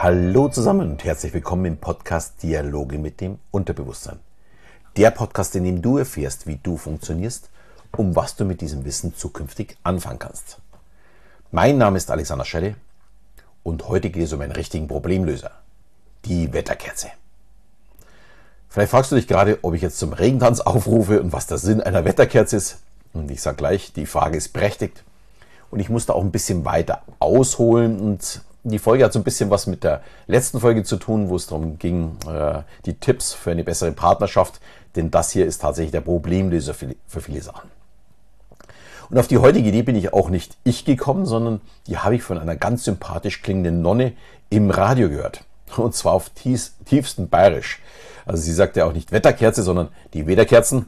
Hallo zusammen und herzlich willkommen im Podcast Dialoge mit dem Unterbewusstsein. Der Podcast, in dem du erfährst, wie du funktionierst, um was du mit diesem Wissen zukünftig anfangen kannst. Mein Name ist Alexander Schelle und heute geht es um einen richtigen Problemlöser. Die Wetterkerze. Vielleicht fragst du dich gerade, ob ich jetzt zum Regentanz aufrufe und was der Sinn einer Wetterkerze ist. Und ich sage gleich, die Frage ist berechtigt. Und ich musste auch ein bisschen weiter ausholen und die Folge hat so ein bisschen was mit der letzten Folge zu tun, wo es darum ging, äh, die Tipps für eine bessere Partnerschaft, denn das hier ist tatsächlich der Problemlöser für, viele Sachen. Und auf die heutige Idee bin ich auch nicht ich gekommen, sondern die habe ich von einer ganz sympathisch klingenden Nonne im Radio gehört. Und zwar auf tiefs, tiefsten Bayerisch. Also sie sagt ja auch nicht Wetterkerze, sondern die Wetterkerzen.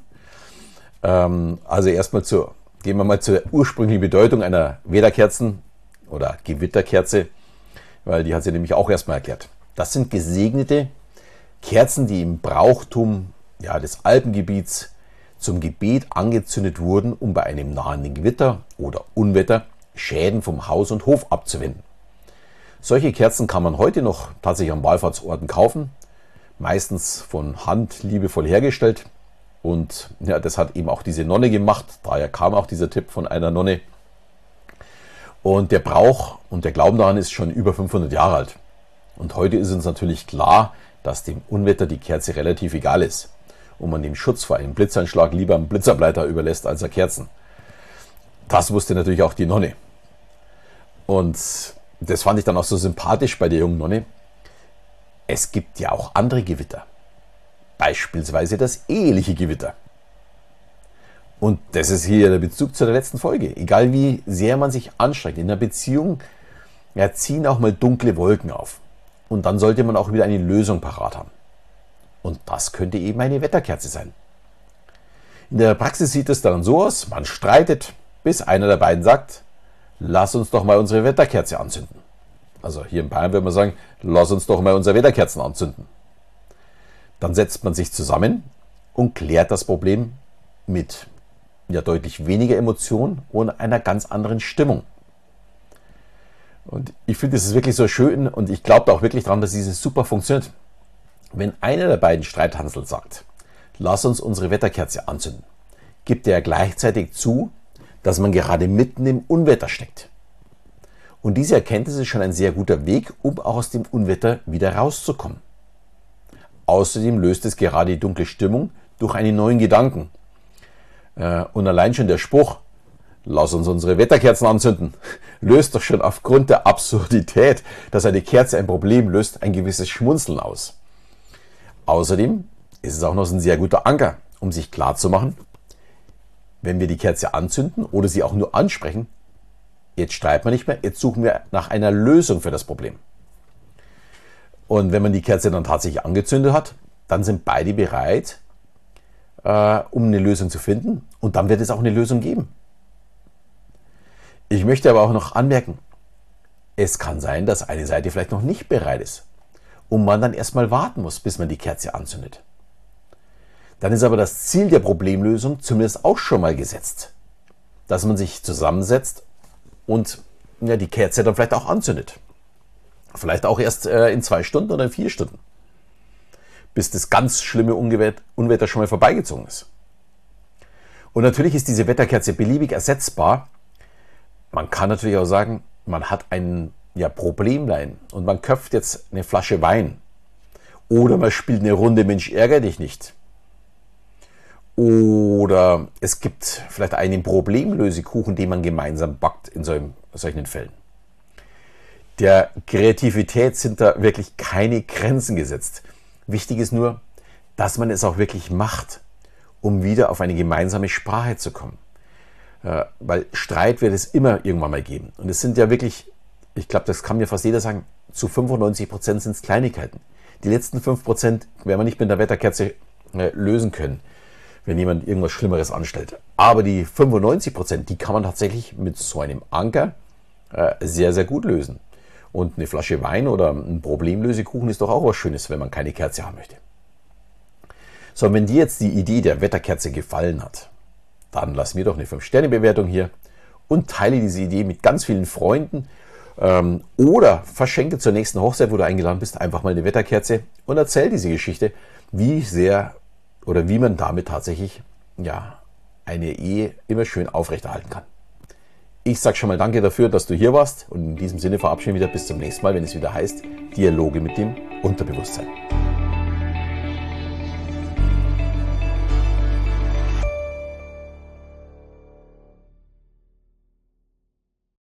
Ähm, also erstmal zur, gehen wir mal zur ursprünglichen Bedeutung einer Wetterkerzen oder Gewitterkerze weil die hat sie nämlich auch erstmal erklärt. Das sind gesegnete Kerzen, die im Brauchtum ja, des Alpengebiets zum Gebet angezündet wurden, um bei einem nahenden Gewitter oder Unwetter Schäden vom Haus und Hof abzuwenden. Solche Kerzen kann man heute noch tatsächlich an Wallfahrtsorten kaufen, meistens von Hand liebevoll hergestellt. Und ja, das hat eben auch diese Nonne gemacht. Daher kam auch dieser Tipp von einer Nonne. Und der Brauch und der Glauben daran ist schon über 500 Jahre alt. Und heute ist uns natürlich klar, dass dem Unwetter die Kerze relativ egal ist und man dem Schutz vor einem Blitzeinschlag lieber einen Blitzableiter überlässt als er Kerzen. Das wusste natürlich auch die Nonne. Und das fand ich dann auch so sympathisch bei der jungen Nonne. Es gibt ja auch andere Gewitter. Beispielsweise das eheliche Gewitter. Und das ist hier der Bezug zu der letzten Folge. Egal wie sehr man sich anstrengt, in einer Beziehung ja, ziehen auch mal dunkle Wolken auf. Und dann sollte man auch wieder eine Lösung parat haben. Und das könnte eben eine Wetterkerze sein. In der Praxis sieht es dann so aus, man streitet, bis einer der beiden sagt, lass uns doch mal unsere Wetterkerze anzünden. Also hier in Bayern würde man sagen, lass uns doch mal unsere Wetterkerzen anzünden. Dann setzt man sich zusammen und klärt das Problem mit ja deutlich weniger Emotionen und einer ganz anderen Stimmung. Und ich finde, das ist wirklich so schön und ich glaube auch wirklich daran, dass dieses super funktioniert. Wenn einer der beiden Streithansel sagt, lass uns unsere Wetterkerze anzünden, gibt er gleichzeitig zu, dass man gerade mitten im Unwetter steckt. Und diese Erkenntnis ist schon ein sehr guter Weg, um auch aus dem Unwetter wieder rauszukommen. Außerdem löst es gerade die dunkle Stimmung durch einen neuen Gedanken, und allein schon der Spruch, lass uns unsere Wetterkerzen anzünden, löst doch schon aufgrund der Absurdität, dass eine Kerze ein Problem löst, ein gewisses Schmunzeln aus. Außerdem ist es auch noch ein sehr guter Anker, um sich klarzumachen, wenn wir die Kerze anzünden oder sie auch nur ansprechen, jetzt streiten wir nicht mehr, jetzt suchen wir nach einer Lösung für das Problem. Und wenn man die Kerze dann tatsächlich angezündet hat, dann sind beide bereit, äh, um eine Lösung zu finden. Und dann wird es auch eine Lösung geben. Ich möchte aber auch noch anmerken, es kann sein, dass eine Seite vielleicht noch nicht bereit ist und man dann erstmal warten muss, bis man die Kerze anzündet. Dann ist aber das Ziel der Problemlösung zumindest auch schon mal gesetzt, dass man sich zusammensetzt und ja, die Kerze dann vielleicht auch anzündet. Vielleicht auch erst äh, in zwei Stunden oder in vier Stunden bis das ganz schlimme Unwetter schon mal vorbeigezogen ist. Und natürlich ist diese Wetterkerze beliebig ersetzbar. Man kann natürlich auch sagen, man hat ein ja, Problemlein und man köpft jetzt eine Flasche Wein. Oder man spielt eine Runde Mensch, ärgere dich nicht. Oder es gibt vielleicht einen Problemlösekuchen, den man gemeinsam backt in solchen Fällen. Der Kreativität sind da wirklich keine Grenzen gesetzt. Wichtig ist nur, dass man es auch wirklich macht, um wieder auf eine gemeinsame Sprache zu kommen. Äh, weil Streit wird es immer irgendwann mal geben. Und es sind ja wirklich, ich glaube, das kann mir fast jeder sagen, zu 95 Prozent sind es Kleinigkeiten. Die letzten 5 Prozent werden wir nicht mit der Wetterkerze äh, lösen können, wenn jemand irgendwas Schlimmeres anstellt. Aber die 95 Prozent, die kann man tatsächlich mit so einem Anker äh, sehr, sehr gut lösen. Und eine Flasche Wein oder ein Problemlösekuchen ist doch auch was Schönes, wenn man keine Kerze haben möchte. So, wenn dir jetzt die Idee der Wetterkerze gefallen hat, dann lass mir doch eine 5-Sterne-Bewertung hier und teile diese Idee mit ganz vielen Freunden Ähm, oder verschenke zur nächsten Hochzeit, wo du eingeladen bist, einfach mal eine Wetterkerze und erzähl diese Geschichte, wie sehr oder wie man damit tatsächlich ja, eine Ehe immer schön aufrechterhalten kann. Ich sage schon mal danke dafür, dass du hier warst und in diesem Sinne verabschieden wir wieder bis zum nächsten Mal, wenn es wieder heißt Dialoge mit dem Unterbewusstsein.